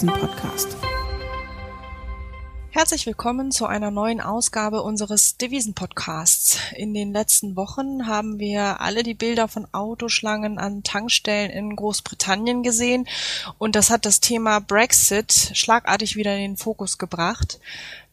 Devisen-Podcast. Herzlich willkommen zu einer neuen Ausgabe unseres Devisen-Podcasts. In den letzten Wochen haben wir alle die Bilder von Autoschlangen an Tankstellen in Großbritannien gesehen und das hat das Thema Brexit schlagartig wieder in den Fokus gebracht.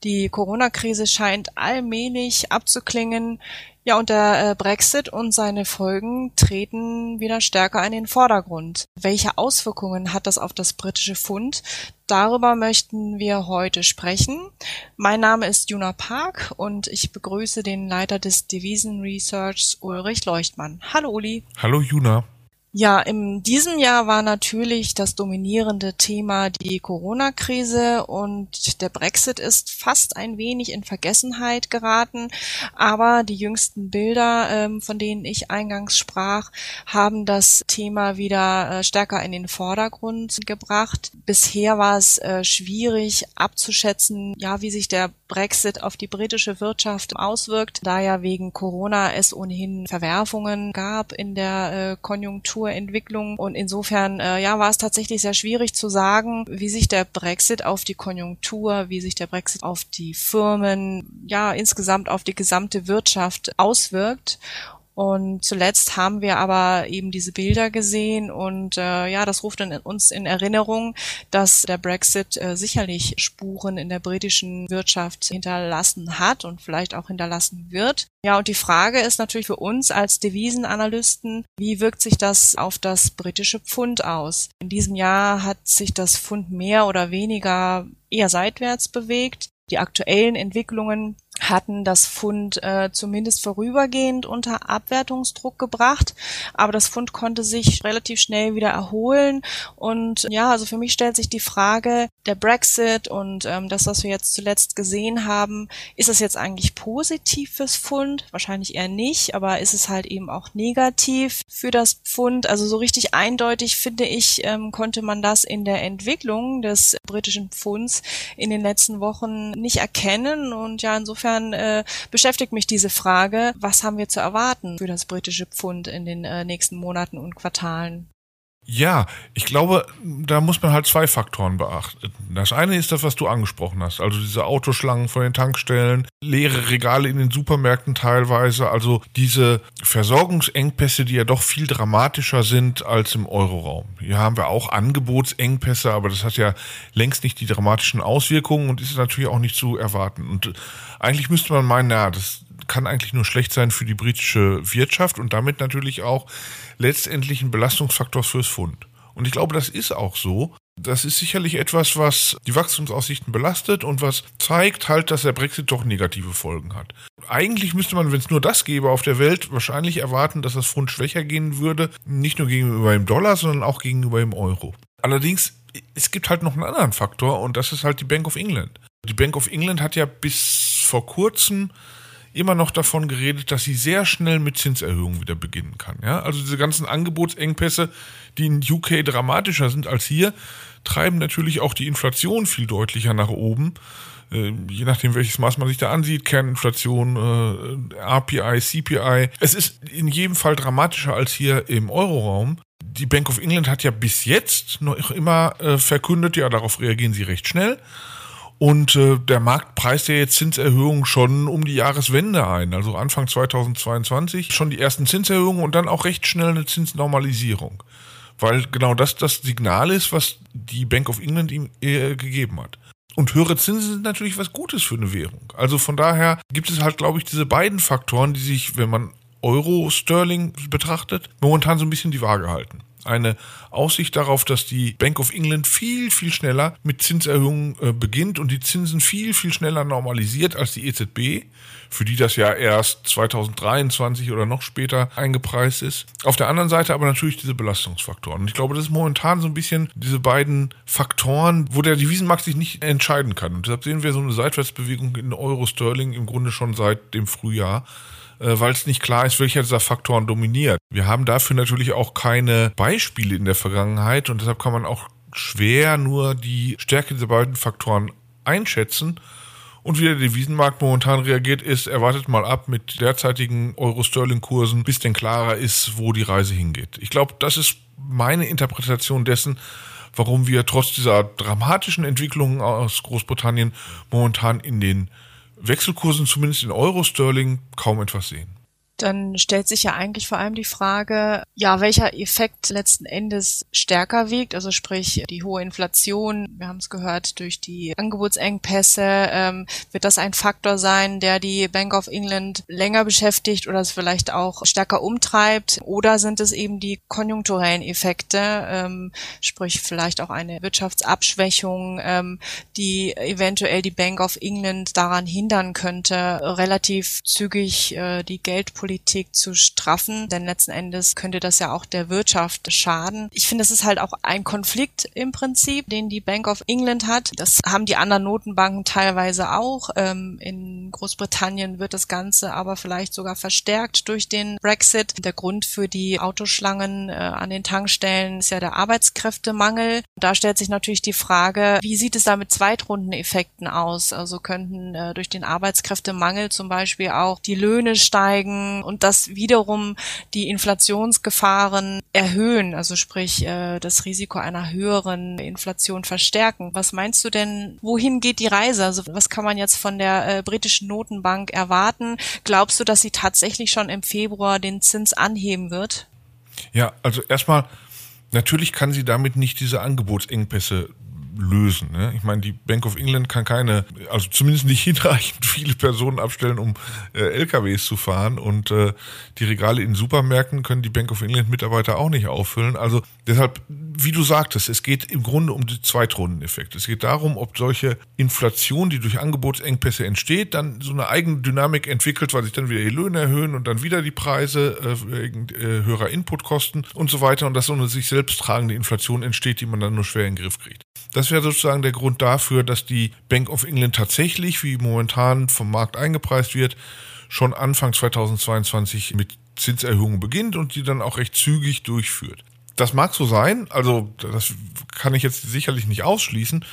Die Corona-Krise scheint allmählich abzuklingen. Ja, und der äh, Brexit und seine Folgen treten wieder stärker in den Vordergrund. Welche Auswirkungen hat das auf das britische Pfund? Darüber möchten wir heute sprechen. Mein Name ist Juna Park und ich begrüße den Leiter des Devisen Research Ulrich Leuchtmann. Hallo Uli. Hallo Juna. Ja, in diesem Jahr war natürlich das dominierende Thema die Corona-Krise und der Brexit ist fast ein wenig in Vergessenheit geraten. Aber die jüngsten Bilder, ähm, von denen ich eingangs sprach, haben das Thema wieder äh, stärker in den Vordergrund gebracht. Bisher war es äh, schwierig abzuschätzen, ja, wie sich der Brexit auf die britische Wirtschaft auswirkt, da ja wegen Corona es ohnehin Verwerfungen gab in der äh, Konjunktur Konjunkturentwicklung. Und insofern äh, ja, war es tatsächlich sehr schwierig zu sagen, wie sich der Brexit auf die Konjunktur, wie sich der Brexit auf die Firmen, ja, insgesamt auf die gesamte Wirtschaft auswirkt. Und zuletzt haben wir aber eben diese Bilder gesehen und äh, ja, das ruft in, uns in Erinnerung, dass der Brexit äh, sicherlich Spuren in der britischen Wirtschaft hinterlassen hat und vielleicht auch hinterlassen wird. Ja, und die Frage ist natürlich für uns als Devisenanalysten, wie wirkt sich das auf das britische Pfund aus? In diesem Jahr hat sich das Pfund mehr oder weniger eher seitwärts bewegt. Die aktuellen Entwicklungen hatten das Fund äh, zumindest vorübergehend unter Abwertungsdruck gebracht, aber das Fund konnte sich relativ schnell wieder erholen und ja, also für mich stellt sich die Frage, der Brexit und ähm, das, was wir jetzt zuletzt gesehen haben, ist es jetzt eigentlich positiv fürs Fund? Wahrscheinlich eher nicht, aber ist es halt eben auch negativ für das Pfund? Also so richtig eindeutig finde ich, ähm, konnte man das in der Entwicklung des britischen Pfunds in den letzten Wochen nicht erkennen und ja, insofern insofern äh, beschäftigt mich diese Frage, was haben wir zu erwarten für das britische Pfund in den äh, nächsten Monaten und Quartalen? Ja, ich glaube, da muss man halt zwei Faktoren beachten. Das eine ist das, was du angesprochen hast, also diese Autoschlangen von den Tankstellen, leere Regale in den Supermärkten teilweise, also diese Versorgungsengpässe, die ja doch viel dramatischer sind als im Euroraum. Hier haben wir auch Angebotsengpässe, aber das hat ja längst nicht die dramatischen Auswirkungen und ist natürlich auch nicht zu erwarten. Und eigentlich müsste man meinen, ja, das kann eigentlich nur schlecht sein für die britische Wirtschaft und damit natürlich auch letztendlich ein Belastungsfaktor fürs Fund. Und ich glaube, das ist auch so. Das ist sicherlich etwas, was die Wachstumsaussichten belastet und was zeigt halt, dass der Brexit doch negative Folgen hat. Eigentlich müsste man, wenn es nur das gäbe auf der Welt, wahrscheinlich erwarten, dass das Pfund schwächer gehen würde. Nicht nur gegenüber dem Dollar, sondern auch gegenüber dem Euro. Allerdings, es gibt halt noch einen anderen Faktor und das ist halt die Bank of England. Die Bank of England hat ja bis vor kurzem immer noch davon geredet, dass sie sehr schnell mit Zinserhöhungen wieder beginnen kann. Ja? Also diese ganzen Angebotsengpässe, die in UK dramatischer sind als hier, treiben natürlich auch die Inflation viel deutlicher nach oben. Äh, je nachdem, welches Maß man sich da ansieht, Kerninflation, äh, RPI, CPI. Es ist in jedem Fall dramatischer als hier im Euroraum. Die Bank of England hat ja bis jetzt noch immer äh, verkündet, ja, darauf reagieren sie recht schnell. Und äh, der Markt preist ja jetzt Zinserhöhungen schon um die Jahreswende ein, also Anfang 2022 schon die ersten Zinserhöhungen und dann auch recht schnell eine Zinsnormalisierung. Weil genau das das Signal ist, was die Bank of England ihm äh, gegeben hat. Und höhere Zinsen sind natürlich was Gutes für eine Währung. Also von daher gibt es halt, glaube ich, diese beiden Faktoren, die sich, wenn man Euro-Sterling betrachtet, momentan so ein bisschen die Waage halten eine Aussicht darauf, dass die Bank of England viel, viel schneller mit Zinserhöhungen äh, beginnt und die Zinsen viel, viel schneller normalisiert als die EZB, für die das ja erst 2023 oder noch später eingepreist ist. Auf der anderen Seite aber natürlich diese Belastungsfaktoren. Und ich glaube, das ist momentan so ein bisschen diese beiden Faktoren, wo der Devisenmarkt sich nicht entscheiden kann. Und deshalb sehen wir so eine Seitwärtsbewegung in Euro-Sterling im Grunde schon seit dem Frühjahr. Äh, weil es nicht klar ist, welcher dieser Faktoren dominiert. Wir haben dafür natürlich auch keine Beispiele in der Vergangenheit und deshalb kann man auch schwer nur die Stärke dieser beiden Faktoren einschätzen. Und wie der Devisenmarkt momentan reagiert ist, erwartet mal ab mit derzeitigen Euro-Sterling-Kursen, bis denn klarer ist, wo die Reise hingeht. Ich glaube, das ist meine Interpretation dessen, warum wir trotz dieser dramatischen Entwicklungen aus Großbritannien momentan in den Wechselkursen, zumindest in Euro-Sterling, kaum etwas sehen dann stellt sich ja eigentlich vor allem die Frage, ja, welcher Effekt letzten Endes stärker wiegt, also sprich die hohe Inflation, wir haben es gehört, durch die Angebotsengpässe, ähm, wird das ein Faktor sein, der die Bank of England länger beschäftigt oder es vielleicht auch stärker umtreibt, oder sind es eben die konjunkturellen Effekte, ähm, sprich vielleicht auch eine Wirtschaftsabschwächung, ähm, die eventuell die Bank of England daran hindern könnte, relativ zügig äh, die Geldpolitik Politik zu straffen, denn letzten Endes könnte das ja auch der Wirtschaft schaden. Ich finde, es ist halt auch ein Konflikt im Prinzip, den die Bank of England hat. Das haben die anderen Notenbanken teilweise auch. Ähm, in Großbritannien wird das Ganze aber vielleicht sogar verstärkt durch den Brexit. Der Grund für die Autoschlangen äh, an den Tankstellen ist ja der Arbeitskräftemangel. Da stellt sich natürlich die Frage, wie sieht es da mit Zweitrundeneffekten aus? Also könnten äh, durch den Arbeitskräftemangel zum Beispiel auch die Löhne steigen und das wiederum die Inflationsgefahren erhöhen, also sprich äh, das Risiko einer höheren Inflation verstärken. Was meinst du denn, wohin geht die Reise? Also was kann man jetzt von der äh, britischen Notenbank erwarten? Glaubst du, dass sie tatsächlich schon im Februar den Zins anheben wird? Ja, also erstmal, natürlich kann sie damit nicht diese Angebotsengpässe lösen. Ne? Ich meine, die Bank of England kann keine, also zumindest nicht hinreichend viele Personen abstellen, um äh, LKWs zu fahren und äh, die Regale in Supermärkten können die Bank of England Mitarbeiter auch nicht auffüllen. Also deshalb, wie du sagtest, es geht im Grunde um die Zweitrundeneffekte. Es geht darum, ob solche Inflation, die durch Angebotsengpässe entsteht, dann so eine eigene Dynamik entwickelt, weil sich dann wieder die Löhne erhöhen und dann wieder die Preise äh, wegen äh, höherer Inputkosten und so weiter und dass so eine sich selbst tragende Inflation entsteht, die man dann nur schwer in den Griff kriegt. Das wäre sozusagen der Grund dafür, dass die Bank of England tatsächlich, wie momentan vom Markt eingepreist wird, schon Anfang 2022 mit Zinserhöhungen beginnt und die dann auch recht zügig durchführt. Das mag so sein, also das kann ich jetzt sicherlich nicht ausschließen.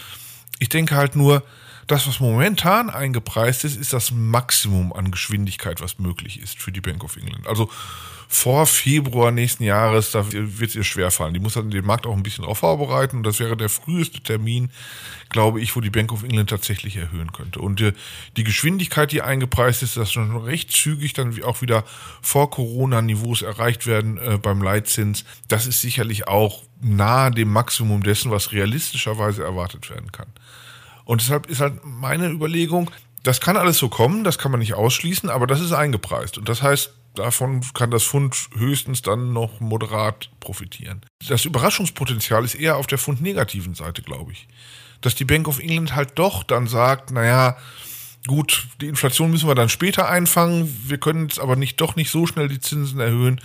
Ich denke halt nur, das, was momentan eingepreist ist, ist das Maximum an Geschwindigkeit, was möglich ist für die Bank of England. Also vor Februar nächsten Jahres, da wird es ihr schwerfallen. Die muss dann den Markt auch ein bisschen darauf vorbereiten und das wäre der früheste Termin, glaube ich, wo die Bank of England tatsächlich erhöhen könnte. Und äh, die Geschwindigkeit, die eingepreist ist, dass schon recht zügig dann auch wieder vor Corona-Niveaus erreicht werden äh, beim Leitzins, das ist sicherlich auch nahe dem Maximum dessen, was realistischerweise erwartet werden kann. Und deshalb ist halt meine Überlegung, das kann alles so kommen, das kann man nicht ausschließen, aber das ist eingepreist. Und das heißt, davon kann das Fund höchstens dann noch moderat profitieren. Das Überraschungspotenzial ist eher auf der Fund-negativen Seite, glaube ich. Dass die Bank of England halt doch dann sagt, naja, gut, die Inflation müssen wir dann später einfangen, wir können jetzt aber nicht doch nicht so schnell die Zinsen erhöhen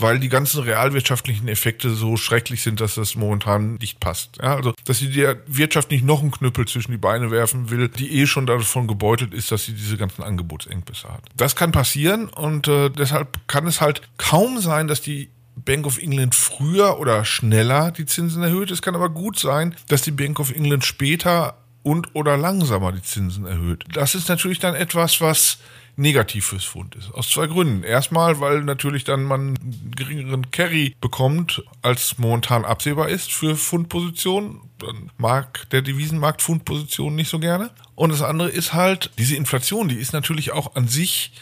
weil die ganzen realwirtschaftlichen Effekte so schrecklich sind, dass das momentan nicht passt. Ja, also, dass sie der Wirtschaft nicht noch einen Knüppel zwischen die Beine werfen will, die eh schon davon gebeutelt ist, dass sie diese ganzen Angebotsengpässe hat. Das kann passieren und äh, deshalb kann es halt kaum sein, dass die Bank of England früher oder schneller die Zinsen erhöht. Es kann aber gut sein, dass die Bank of England später und oder langsamer die Zinsen erhöht. Das ist natürlich dann etwas, was negativ fürs Pfund ist. Aus zwei Gründen. Erstmal, weil natürlich dann man einen geringeren Carry bekommt, als momentan absehbar ist für Fundpositionen. Dann mag der Devisenmarkt Fundpositionen nicht so gerne. Und das andere ist halt, diese Inflation, die ist natürlich auch an sich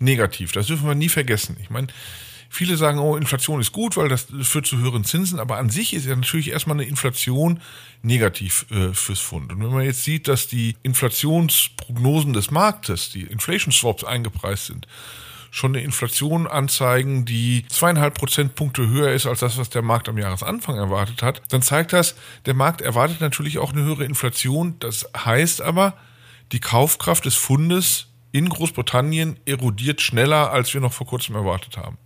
negativ. Das dürfen wir nie vergessen. Ich meine, Viele sagen, oh, Inflation ist gut, weil das führt zu höheren Zinsen, aber an sich ist ja natürlich erstmal eine Inflation negativ äh, fürs Fund. Und wenn man jetzt sieht, dass die Inflationsprognosen des Marktes, die Inflation Swaps eingepreist sind, schon eine Inflation anzeigen, die zweieinhalb Prozentpunkte höher ist als das, was der Markt am Jahresanfang erwartet hat, dann zeigt das, der Markt erwartet natürlich auch eine höhere Inflation. Das heißt aber, die Kaufkraft des Fundes in Großbritannien erodiert schneller, als wir noch vor kurzem erwartet haben.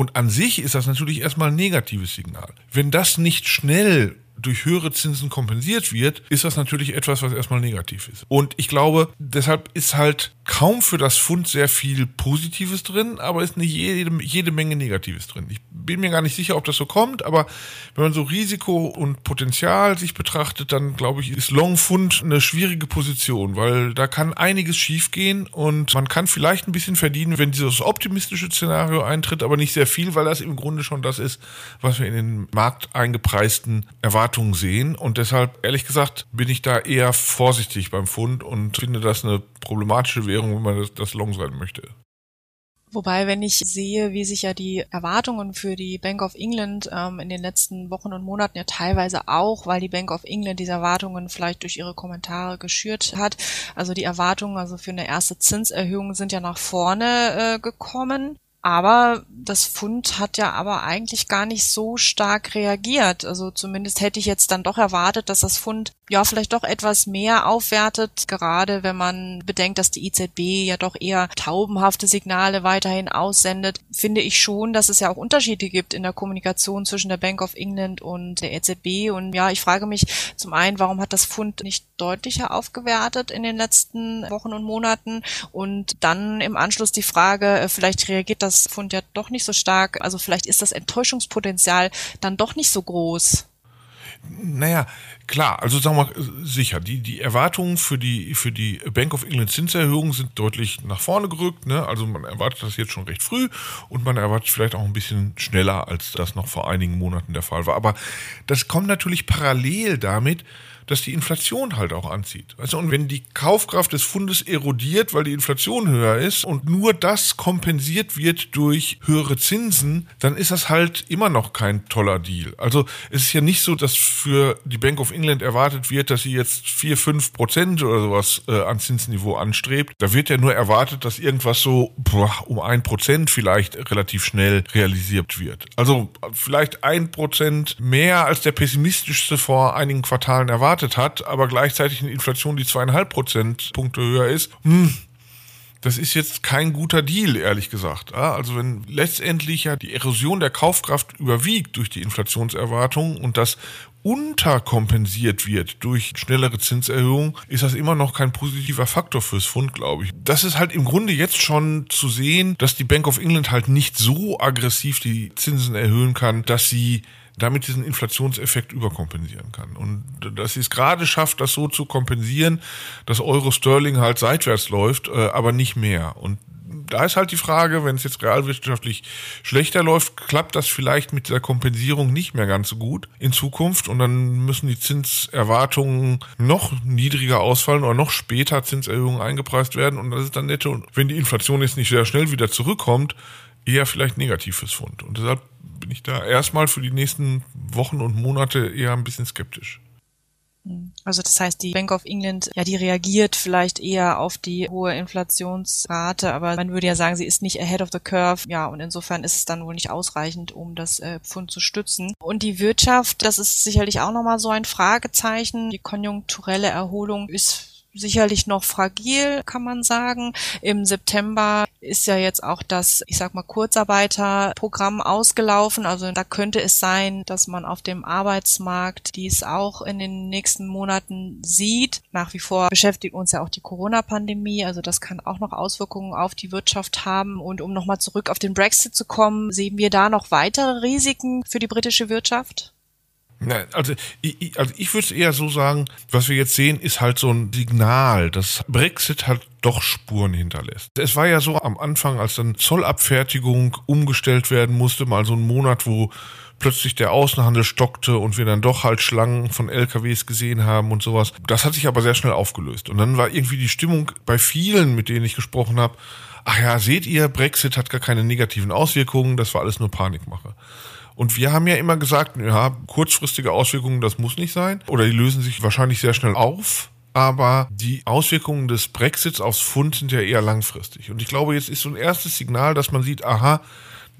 Und an sich ist das natürlich erstmal ein negatives Signal. Wenn das nicht schnell durch höhere Zinsen kompensiert wird, ist das natürlich etwas, was erstmal negativ ist. Und ich glaube, deshalb ist halt kaum für das Fund sehr viel Positives drin, aber ist eine jede, jede Menge Negatives drin. Ich bin mir gar nicht sicher, ob das so kommt, aber wenn man so Risiko und Potenzial sich betrachtet, dann glaube ich, ist Long Fund eine schwierige Position, weil da kann einiges schiefgehen und man kann vielleicht ein bisschen verdienen, wenn dieses optimistische Szenario eintritt, aber nicht sehr viel, weil das im Grunde schon das ist, was wir in den Markt eingepreisten Erwartungen sehen. Und deshalb, ehrlich gesagt, bin ich da eher vorsichtig beim Fund und finde das eine problematische Währung, wenn man das, das Long sein möchte. Wobei, wenn ich sehe, wie sich ja die Erwartungen für die Bank of England ähm, in den letzten Wochen und Monaten ja teilweise auch, weil die Bank of England diese Erwartungen vielleicht durch ihre Kommentare geschürt hat. Also die Erwartungen also für eine erste Zinserhöhung sind ja nach vorne äh, gekommen. Aber das Fund hat ja aber eigentlich gar nicht so stark reagiert. Also zumindest hätte ich jetzt dann doch erwartet, dass das Fund ja vielleicht doch etwas mehr aufwertet, gerade wenn man bedenkt, dass die EZB ja doch eher taubenhafte Signale weiterhin aussendet, finde ich schon, dass es ja auch Unterschiede gibt in der Kommunikation zwischen der Bank of England und der EZB. Und ja, ich frage mich zum einen, warum hat das Fund nicht deutlicher aufgewertet in den letzten Wochen und Monaten? Und dann im Anschluss die Frage, äh, vielleicht reagiert das Fund ja doch nicht so stark, also vielleicht ist das Enttäuschungspotenzial dann doch nicht so groß. Naja, klar, also sagen wir sicher, die, die Erwartungen für die, für die Bank of England Zinserhöhung sind deutlich nach vorne gerückt. Ne? Also man erwartet das jetzt schon recht früh und man erwartet vielleicht auch ein bisschen schneller, als das noch vor einigen Monaten der Fall war. Aber das kommt natürlich parallel damit, dass die Inflation halt auch anzieht. Also, und wenn die Kaufkraft des Fundes erodiert, weil die Inflation höher ist und nur das kompensiert wird durch höhere Zinsen, dann ist das halt immer noch kein toller Deal. Also es ist ja nicht so, dass für die Bank of England erwartet wird, dass sie jetzt vier, fünf Prozent oder sowas äh, an Zinsniveau anstrebt. Da wird ja nur erwartet, dass irgendwas so boah, um ein Prozent vielleicht relativ schnell realisiert wird. Also vielleicht ein Prozent mehr als der pessimistischste vor einigen Quartalen erwartet erwartet hat, aber gleichzeitig eine Inflation, die zweieinhalb Prozentpunkte höher ist, hm, das ist jetzt kein guter Deal, ehrlich gesagt. Also wenn letztendlich ja die Erosion der Kaufkraft überwiegt durch die Inflationserwartungen und das unterkompensiert wird durch schnellere Zinserhöhungen, ist das immer noch kein positiver Faktor fürs Fund, glaube ich. Das ist halt im Grunde jetzt schon zu sehen, dass die Bank of England halt nicht so aggressiv die Zinsen erhöhen kann, dass sie damit diesen Inflationseffekt überkompensieren kann. Und dass sie es gerade schafft, das so zu kompensieren, dass Euro-Sterling halt seitwärts läuft, äh, aber nicht mehr. Und da ist halt die Frage, wenn es jetzt realwirtschaftlich schlechter läuft, klappt das vielleicht mit der Kompensierung nicht mehr ganz so gut in Zukunft und dann müssen die Zinserwartungen noch niedriger ausfallen oder noch später Zinserhöhungen eingepreist werden und das ist dann netto. Wenn die Inflation jetzt nicht sehr schnell wieder zurückkommt, eher vielleicht negativ fürs Fund. Und deshalb bin ich da erstmal für die nächsten Wochen und Monate eher ein bisschen skeptisch. Also das heißt, die Bank of England, ja, die reagiert vielleicht eher auf die hohe Inflationsrate, aber man würde ja sagen, sie ist nicht ahead of the curve. Ja, und insofern ist es dann wohl nicht ausreichend, um das äh, Pfund zu stützen. Und die Wirtschaft, das ist sicherlich auch nochmal so ein Fragezeichen. Die konjunkturelle Erholung ist sicherlich noch fragil, kann man sagen. Im September ist ja jetzt auch das, ich sag mal, Kurzarbeiterprogramm ausgelaufen. Also da könnte es sein, dass man auf dem Arbeitsmarkt dies auch in den nächsten Monaten sieht. Nach wie vor beschäftigt uns ja auch die Corona-Pandemie. Also das kann auch noch Auswirkungen auf die Wirtschaft haben. Und um nochmal zurück auf den Brexit zu kommen, sehen wir da noch weitere Risiken für die britische Wirtschaft? Nein, also ich, also ich würde es eher so sagen, was wir jetzt sehen, ist halt so ein Signal, dass Brexit halt doch Spuren hinterlässt. Es war ja so am Anfang, als dann Zollabfertigung umgestellt werden musste, mal so ein Monat, wo plötzlich der Außenhandel stockte und wir dann doch halt Schlangen von LKWs gesehen haben und sowas. Das hat sich aber sehr schnell aufgelöst. Und dann war irgendwie die Stimmung bei vielen, mit denen ich gesprochen habe, ach ja, seht ihr, Brexit hat gar keine negativen Auswirkungen, das war alles nur Panikmache. Und wir haben ja immer gesagt, ja, kurzfristige Auswirkungen, das muss nicht sein. Oder die lösen sich wahrscheinlich sehr schnell auf. Aber die Auswirkungen des Brexits aufs Pfund sind ja eher langfristig. Und ich glaube, jetzt ist so ein erstes Signal, dass man sieht, aha,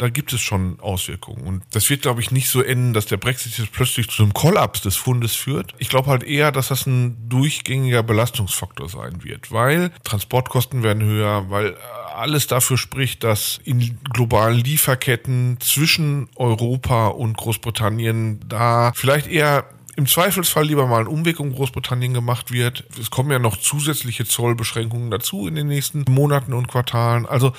da gibt es schon Auswirkungen. Und das wird, glaube ich, nicht so enden, dass der Brexit jetzt plötzlich zu einem Kollaps des Fundes führt. Ich glaube halt eher, dass das ein durchgängiger Belastungsfaktor sein wird, weil Transportkosten werden höher, weil alles dafür spricht, dass in globalen Lieferketten zwischen Europa und Großbritannien da vielleicht eher im Zweifelsfall lieber mal ein Umweg um Großbritannien gemacht wird. Es kommen ja noch zusätzliche Zollbeschränkungen dazu in den nächsten Monaten und Quartalen. Also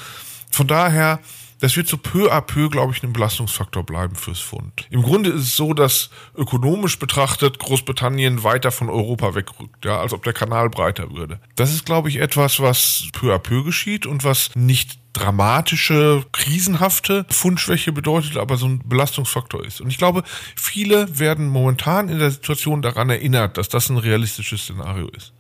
Von daher das wird so peu à peu, glaube ich, ein Belastungsfaktor bleiben fürs Pfund. Im Grunde ist es so, dass ökonomisch betrachtet Großbritannien weiter von Europa wegrückt, ja, als ob der Kanal breiter würde. Das ist, glaube ich, etwas, was peu à peu geschieht und was nicht dramatische, krisenhafte Fundschwäche bedeutet, aber so ein Belastungsfaktor ist. Und ich glaube, viele werden momentan in der Situation daran erinnert, dass das ein realistisches Szenario ist.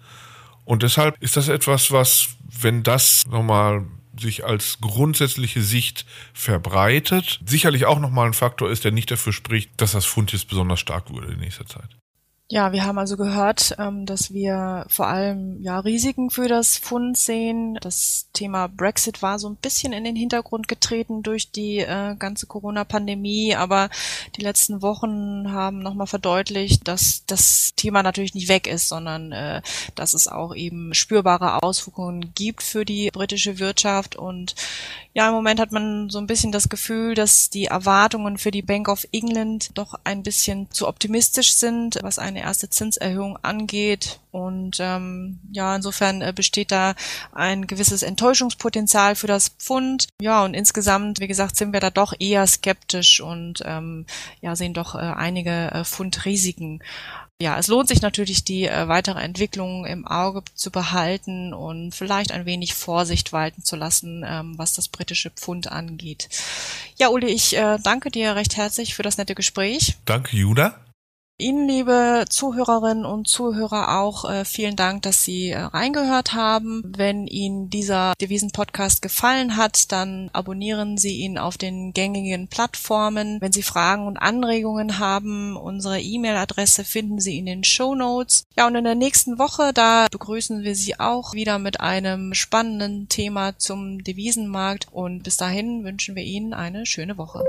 Und deshalb ist das etwas, was, wenn das nochmal sich als grundsätzliche Sicht verbreitet, sicherlich auch nochmal ein Faktor ist, der nicht dafür spricht, dass das Pfund jetzt besonders stark wurde in nächster Zeit. Ja, wir haben also gehört, ähm, dass wir vor allem ja Risiken für das Fund sehen. Das Thema Brexit war so ein bisschen in den Hintergrund getreten durch die äh, ganze Corona-Pandemie, aber die letzten Wochen haben nochmal verdeutlicht, dass das Thema natürlich nicht weg ist, sondern äh, dass es auch eben spürbare Auswirkungen gibt für die britische Wirtschaft und ja, im Moment hat man so ein bisschen das Gefühl, dass die Erwartungen für die Bank of England doch ein bisschen zu optimistisch sind, was eine erste Zinserhöhung angeht. Und ähm, ja, insofern äh, besteht da ein gewisses Enttäuschungspotenzial für das Pfund. Ja, und insgesamt, wie gesagt, sind wir da doch eher skeptisch und ähm, ja, sehen doch äh, einige äh, Pfundrisiken ja, es lohnt sich natürlich, die äh, weitere Entwicklung im Auge zu behalten und vielleicht ein wenig Vorsicht walten zu lassen, ähm, was das britische Pfund angeht. Ja, Uli, ich äh, danke dir recht herzlich für das nette Gespräch. Danke, Judah. Ihnen, liebe Zuhörerinnen und Zuhörer, auch äh, vielen Dank, dass Sie äh, reingehört haben. Wenn Ihnen dieser Devisen-Podcast gefallen hat, dann abonnieren Sie ihn auf den gängigen Plattformen. Wenn Sie Fragen und Anregungen haben, unsere E-Mail-Adresse finden Sie in den Show Notes. Ja, und in der nächsten Woche, da begrüßen wir Sie auch wieder mit einem spannenden Thema zum Devisenmarkt. Und bis dahin wünschen wir Ihnen eine schöne Woche.